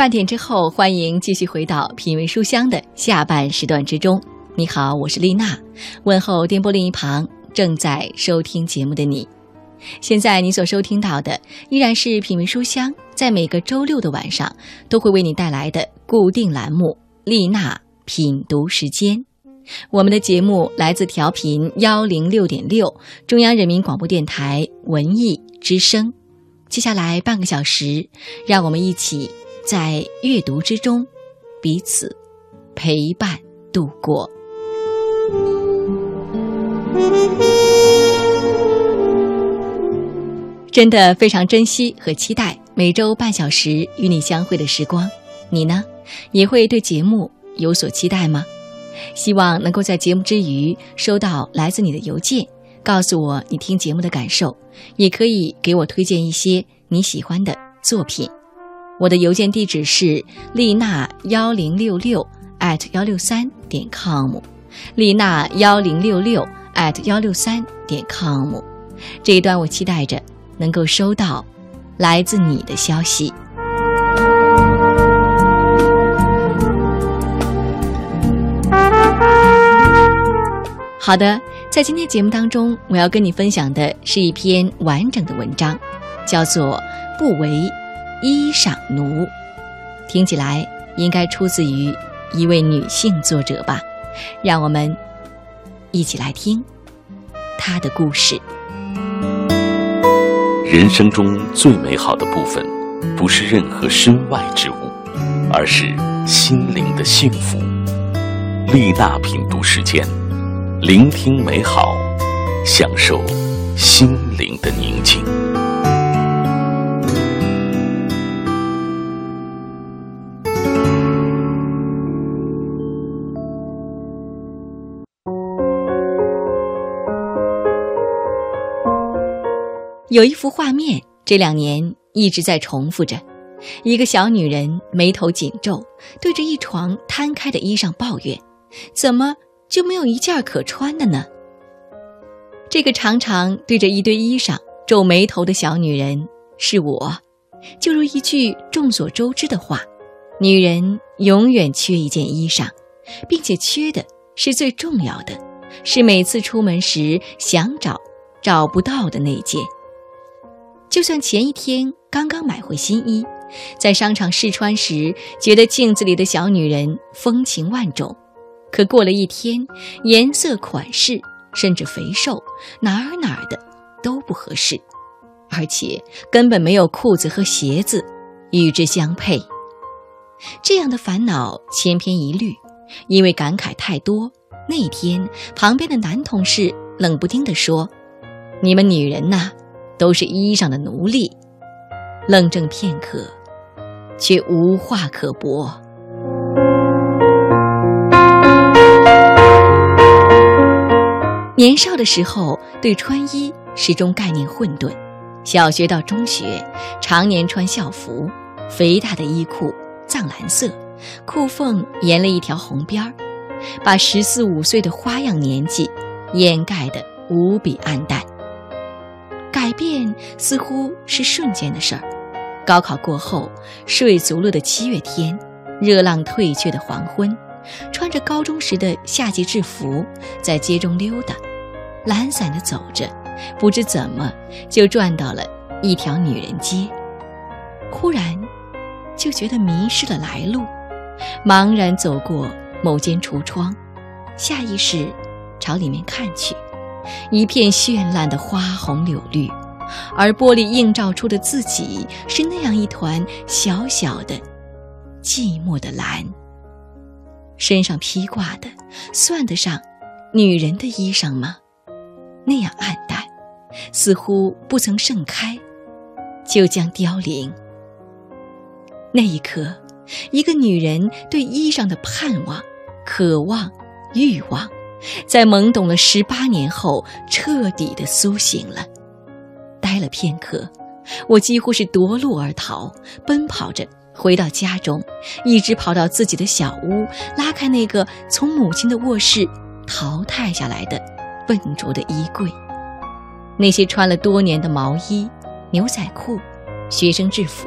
半点之后，欢迎继续回到品味书香的下半时段之中。你好，我是丽娜，问候电波另一旁正在收听节目的你。现在你所收听到的依然是品味书香，在每个周六的晚上都会为你带来的固定栏目——丽娜品读时间。我们的节目来自调频幺零六点六，中央人民广播电台文艺之声。接下来半个小时，让我们一起在阅读之中彼此陪伴度过。真的非常珍惜和期待每周半小时与你相会的时光。你呢，也会对节目有所期待吗？希望能够在节目之余收到来自你的邮件，告诉我你听节目的感受，也可以给我推荐一些你喜欢的作品。我的邮件地址是丽娜幺零六六 at 幺六三点 com，丽娜幺零六六 at 幺六三点 com。这一段我期待着能够收到来自你的消息。好的，在今天节目当中，我要跟你分享的是一篇完整的文章，叫做《不为衣裳奴》，听起来应该出自于一位女性作者吧？让我们一起来听她的故事。人生中最美好的部分，不是任何身外之物，而是心灵的幸福。丽娜品读时间。聆听美好，享受心灵的宁静。有一幅画面，这两年一直在重复着：一个小女人眉头紧皱，对着一床摊开的衣裳抱怨：“怎么？”就没有一件可穿的呢。这个常常对着一堆衣裳皱眉头的小女人是我，就如一句众所周知的话：女人永远缺一件衣裳，并且缺的是最重要的，是每次出门时想找找不到的那件。就算前一天刚刚买回新衣，在商场试穿时觉得镜子里的小女人风情万种。可过了一天，颜色、款式，甚至肥瘦，哪儿哪儿的都不合适，而且根本没有裤子和鞋子与之相配。这样的烦恼千篇一律，因为感慨太多。那天，旁边的男同事冷不丁地说：“你们女人呐，都是衣裳的奴隶。”愣怔片刻，却无话可驳。年少的时候，对穿衣始终概念混沌。小学到中学，常年穿校服，肥大的衣裤藏蓝色，裤缝沿了一条红边儿，把十四五岁的花样年纪掩盖得无比暗淡。改变似乎是瞬间的事儿。高考过后，睡足了的七月天，热浪退却的黄昏，穿着高中时的夏季制服，在街中溜达。懒散地走着，不知怎么就转到了一条女人街。忽然，就觉得迷失了来路，茫然走过某间橱窗，下意识朝里面看去，一片绚烂的花红柳绿，而玻璃映照出的自己是那样一团小小的、寂寞的蓝。身上披挂的，算得上女人的衣裳吗？那样暗淡，似乎不曾盛开，就将凋零。那一刻，一个女人对衣裳的盼望、渴望、欲望，在懵懂了十八年后，彻底的苏醒了。呆了片刻，我几乎是夺路而逃，奔跑着回到家中，一直跑到自己的小屋，拉开那个从母亲的卧室淘汰下来的。笨拙的衣柜，那些穿了多年的毛衣、牛仔裤、学生制服，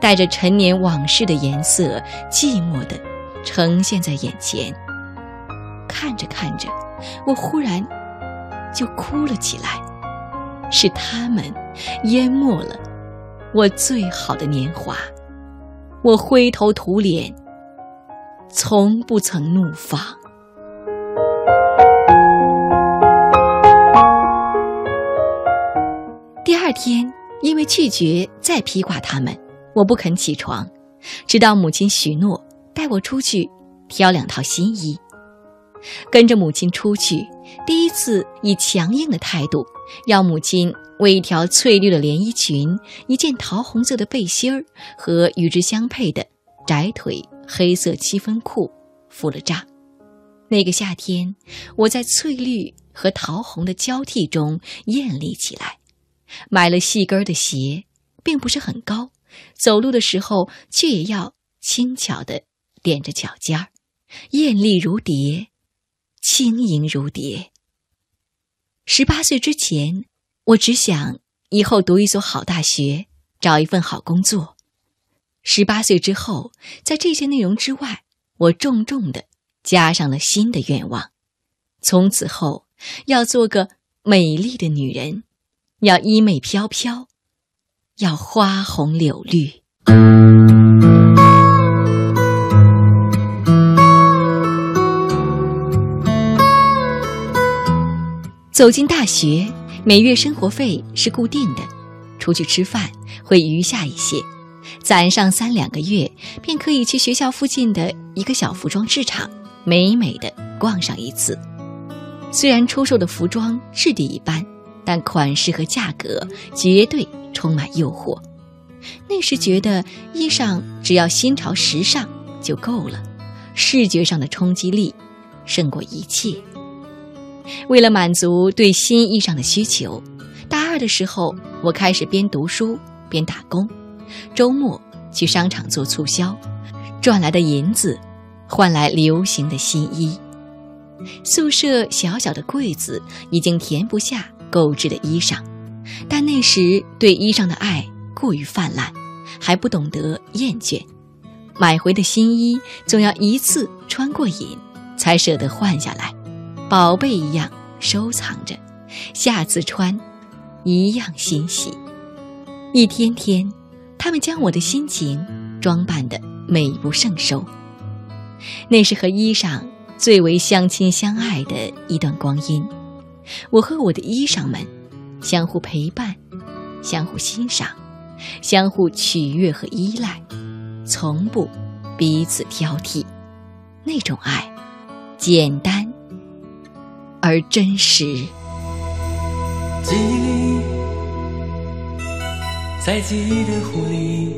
带着陈年往事的颜色，寂寞地呈现在眼前。看着看着，我忽然就哭了起来。是他们淹没了我最好的年华，我灰头土脸，从不曾怒放。第二天，因为拒绝再披挂他们，我不肯起床，直到母亲许诺带我出去挑两套新衣。跟着母亲出去，第一次以强硬的态度，要母亲为一条翠绿的连衣裙、一件桃红色的背心儿和与之相配的窄腿黑色七分裤付了账。那个夏天，我在翠绿和桃红的交替中艳丽起来，买了细跟的鞋，并不是很高，走路的时候却也要轻巧地踮着脚尖儿，艳丽如蝶。轻盈如蝶。十八岁之前，我只想以后读一所好大学，找一份好工作。十八岁之后，在这些内容之外，我重重的加上了新的愿望：从此后要做个美丽的女人，要衣袂飘飘，要花红柳绿。走进大学，每月生活费是固定的，出去吃饭会余下一些，攒上三两个月，便可以去学校附近的一个小服装市场，美美的逛上一次。虽然出售的服装质地一般，但款式和价格绝对充满诱惑。那时觉得衣裳只要新潮时尚就够了，视觉上的冲击力胜过一切。为了满足对新衣裳的需求，大二的时候，我开始边读书边打工，周末去商场做促销，赚来的银子换来流行的新衣。宿舍小小的柜子已经填不下购置的衣裳，但那时对衣裳的爱过于泛滥，还不懂得厌倦，买回的新衣总要一次穿过瘾，才舍得换下来。宝贝一样收藏着，下次穿，一样欣喜。一天天，他们将我的心情装扮得美不胜收。那是和衣裳最为相亲相爱的一段光阴。我和我的衣裳们相互陪伴，相互欣赏，相互取悦和依赖，从不彼此挑剔。那种爱，简单。而真实。记忆在记忆的湖里。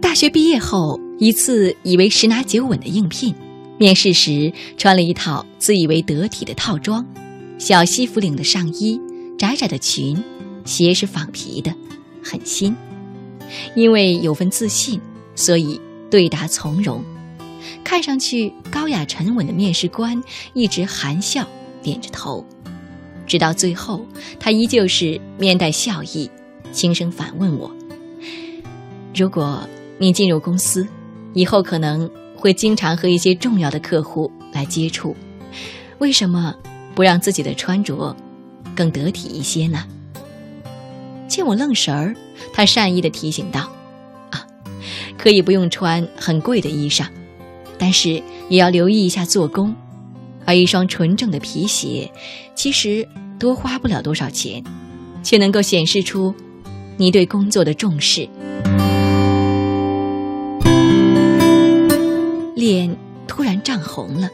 大学毕业后，一次以为十拿九稳的应聘，面试时穿了一套自以为得体的套装，小西服领的上衣，窄窄的裙，鞋是仿皮的，很新。因为有份自信，所以。对答从容，看上去高雅沉稳的面试官一直含笑点着头，直到最后，他依旧是面带笑意，轻声反问我：“如果你进入公司，以后可能会经常和一些重要的客户来接触，为什么不让自己的穿着更得体一些呢？”见我愣神儿，他善意的提醒道。可以不用穿很贵的衣裳，但是也要留意一下做工。而一双纯正的皮鞋，其实多花不了多少钱，却能够显示出你对工作的重视。脸突然涨红了，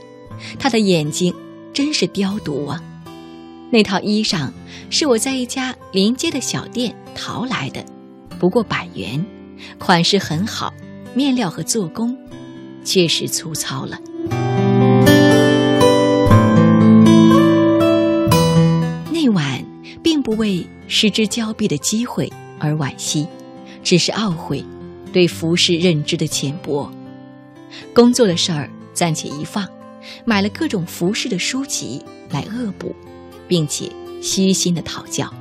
他的眼睛真是雕毒啊！那套衣裳是我在一家临街的小店淘来的，不过百元。款式很好，面料和做工确实粗糙了。那晚并不为失之交臂的机会而惋惜，只是懊悔对服饰认知的浅薄。工作的事儿暂且一放，买了各种服饰的书籍来恶补，并且虚心的讨教，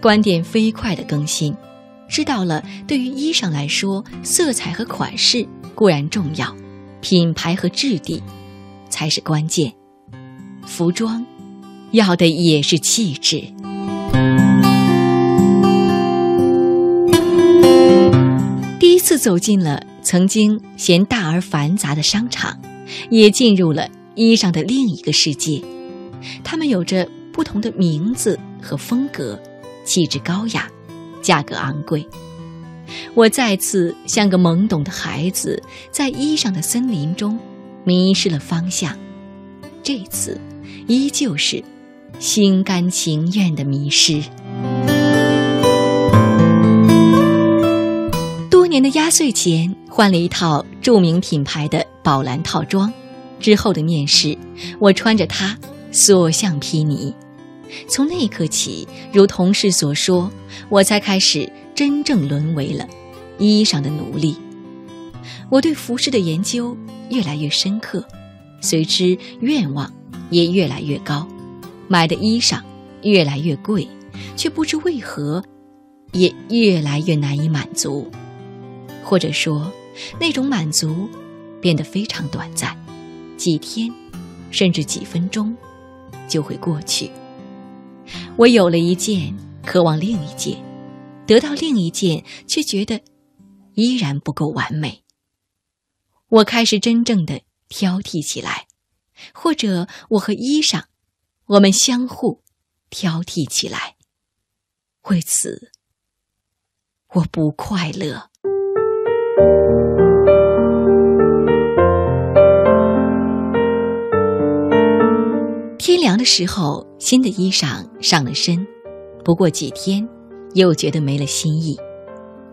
观点飞快的更新，知道了对于衣裳来说，色彩和款式固然重要，品牌和质地才是关键。服装要的也是气质。第一次走进了曾经嫌大而繁杂的商场，也进入了衣裳的另一个世界。它们有着不同的名字和风格，气质高雅，价格昂贵。我再次像个懵懂的孩子，在衣裳的森林中迷失了方向。这次，依旧是心甘情愿的迷失。多年的压岁钱换了一套著名品牌的宝蓝套装，之后的面试，我穿着它。所向披靡。从那一刻起，如同事所说，我才开始真正沦为了衣裳的奴隶。我对服饰的研究越来越深刻，随之愿望也越来越高，买的衣裳越来越贵，却不知为何也越来越难以满足，或者说，那种满足变得非常短暂，几天，甚至几分钟。就会过去。我有了一件，渴望另一件；得到另一件，却觉得依然不够完美。我开始真正的挑剔起来，或者我和衣裳，我们相互挑剔起来。为此，我不快乐。凉的时候，新的衣裳上了身，不过几天，又觉得没了新意。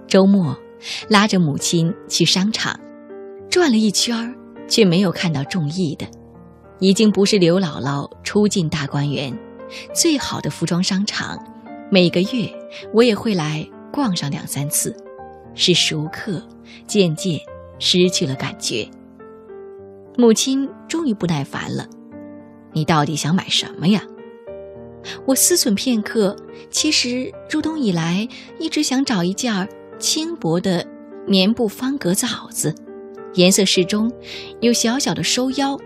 周末，拉着母亲去商场，转了一圈，却没有看到中意的。已经不是刘姥姥初进大观园，最好的服装商场，每个月我也会来逛上两三次，是熟客，渐渐失去了感觉。母亲终于不耐烦了。你到底想买什么呀？我思忖片刻，其实入冬以来一直想找一件轻薄的棉布方格子袄子，颜色适中，有小小的收腰。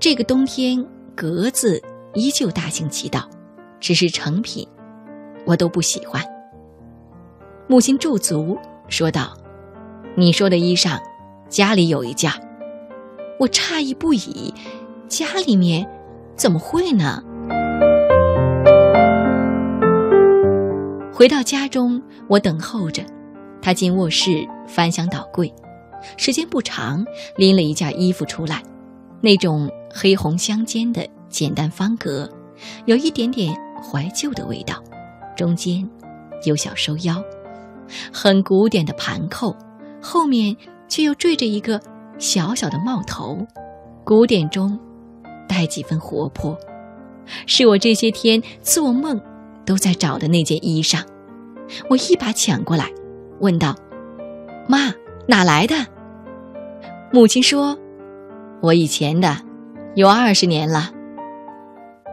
这个冬天格子依旧大行其道，只是成品我都不喜欢。母亲驻足说道：“你说的衣裳，家里有一件。”我诧异不已，家里面。怎么会呢？回到家中，我等候着。他进卧室翻箱倒柜，时间不长，拎了一件衣服出来，那种黑红相间的简单方格，有一点点怀旧的味道，中间有小收腰，很古典的盘扣，后面却又缀着一个小小的帽头，古典中。带几分活泼，是我这些天做梦都在找的那件衣裳。我一把抢过来，问道：“妈，哪来的？”母亲说：“我以前的，有二十年了。”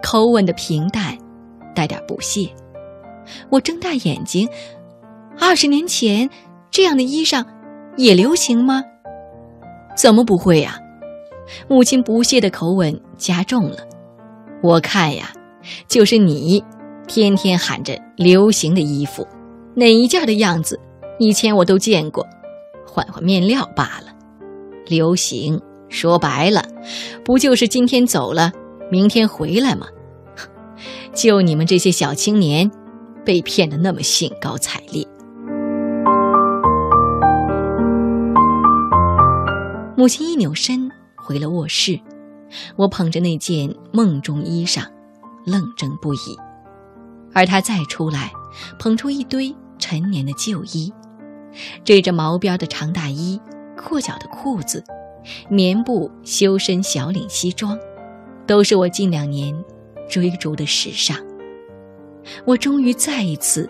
口吻的平淡，带点不屑。我睁大眼睛：“二十年前这样的衣裳也流行吗？怎么不会呀？”母亲不屑的口吻加重了，我看呀，就是你，天天喊着流行的衣服，哪一件的样子，以前我都见过，换换面料罢了。流行说白了，不就是今天走了，明天回来吗？就你们这些小青年，被骗得那么兴高采烈。母亲一扭身。回了卧室，我捧着那件梦中衣裳，愣怔不已。而他再出来，捧出一堆陈年的旧衣，缀着毛边的长大衣、阔脚的裤子、棉布修身小领西装，都是我近两年追逐的时尚。我终于再一次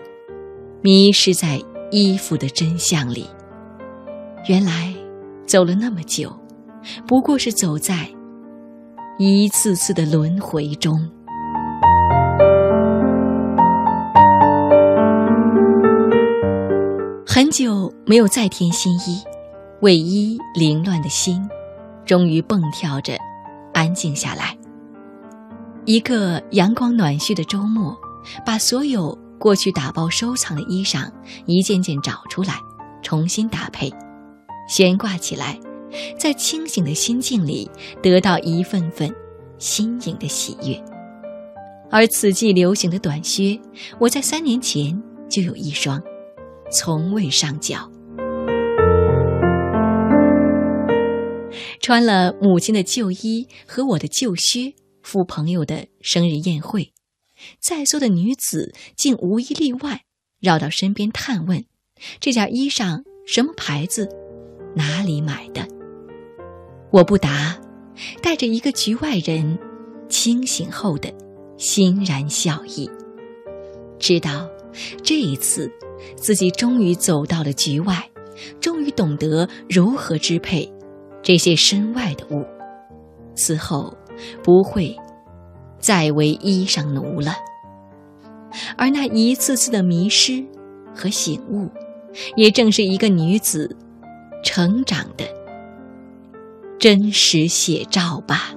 迷失在衣服的真相里。原来，走了那么久。不过是走在一次次的轮回中。很久没有再添新衣，卫衣凌乱的心终于蹦跳着安静下来。一个阳光暖煦的周末，把所有过去打包收藏的衣裳一件件找出来，重新搭配，悬挂起来。在清醒的心境里得到一份份新颖的喜悦。而此季流行的短靴，我在三年前就有一双，从未上脚。穿了母亲的旧衣和我的旧靴。赴朋友的生日宴会，在座的女子竟无一例外绕到身边探问：“这件衣裳什么牌子？哪里买的？”我不答，带着一个局外人清醒后的欣然笑意，知道这一次自己终于走到了局外，终于懂得如何支配这些身外的物。此后。不会再为衣裳奴了，而那一次次的迷失和醒悟，也正是一个女子成长的真实写照吧。